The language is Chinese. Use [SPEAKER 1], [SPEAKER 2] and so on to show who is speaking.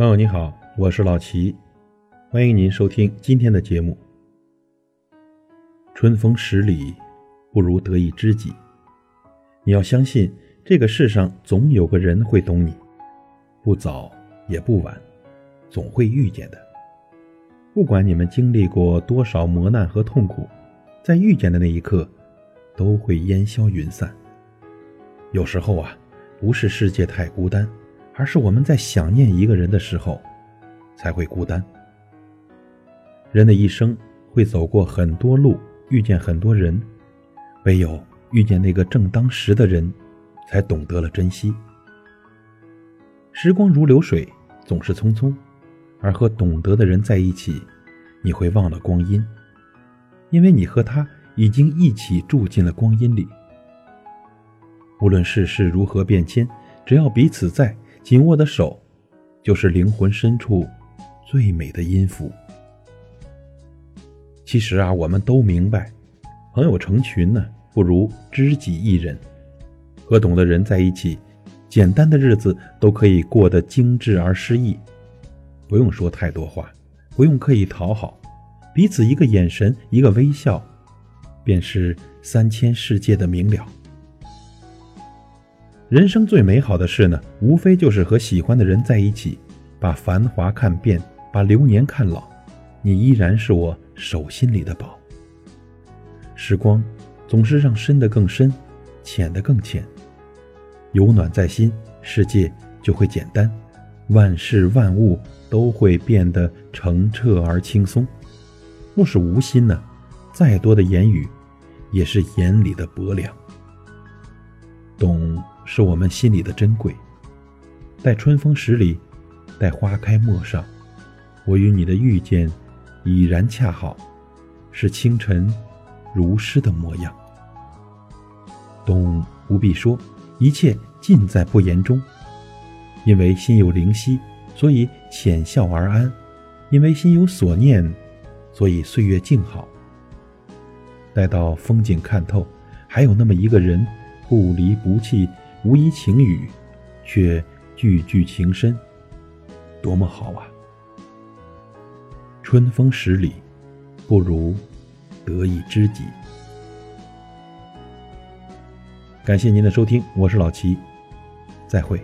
[SPEAKER 1] 朋友你好，我是老齐，欢迎您收听今天的节目。春风十里，不如得一知己。你要相信，这个世上总有个人会懂你，不早也不晚，总会遇见的。不管你们经历过多少磨难和痛苦，在遇见的那一刻，都会烟消云散。有时候啊，不是世界太孤单。而是我们在想念一个人的时候，才会孤单。人的一生会走过很多路，遇见很多人，唯有遇见那个正当时的人，才懂得了珍惜。时光如流水，总是匆匆，而和懂得的人在一起，你会忘了光阴，因为你和他已经一起住进了光阴里。无论世事如何变迁，只要彼此在。紧握的手，就是灵魂深处最美的音符。其实啊，我们都明白，朋友成群呢，不如知己一人。和懂的人在一起，简单的日子都可以过得精致而诗意。不用说太多话，不用刻意讨好，彼此一个眼神，一个微笑，便是三千世界的明了。人生最美好的事呢，无非就是和喜欢的人在一起，把繁华看遍，把流年看老，你依然是我手心里的宝。时光总是让深的更深，浅的更浅。有暖在心，世界就会简单，万事万物都会变得澄澈而轻松。若是无心呢，再多的言语，也是眼里的薄凉。懂。是我们心里的珍贵。待春风十里，待花开陌上，我与你的遇见已然恰好，是清晨如诗的模样。懂不必说，一切尽在不言中。因为心有灵犀，所以浅笑而安；因为心有所念，所以岁月静好。待到风景看透，还有那么一个人，不离不弃。无一情语，却句句情深，多么好啊！春风十里，不如得一知己。感谢您的收听，我是老齐，再会。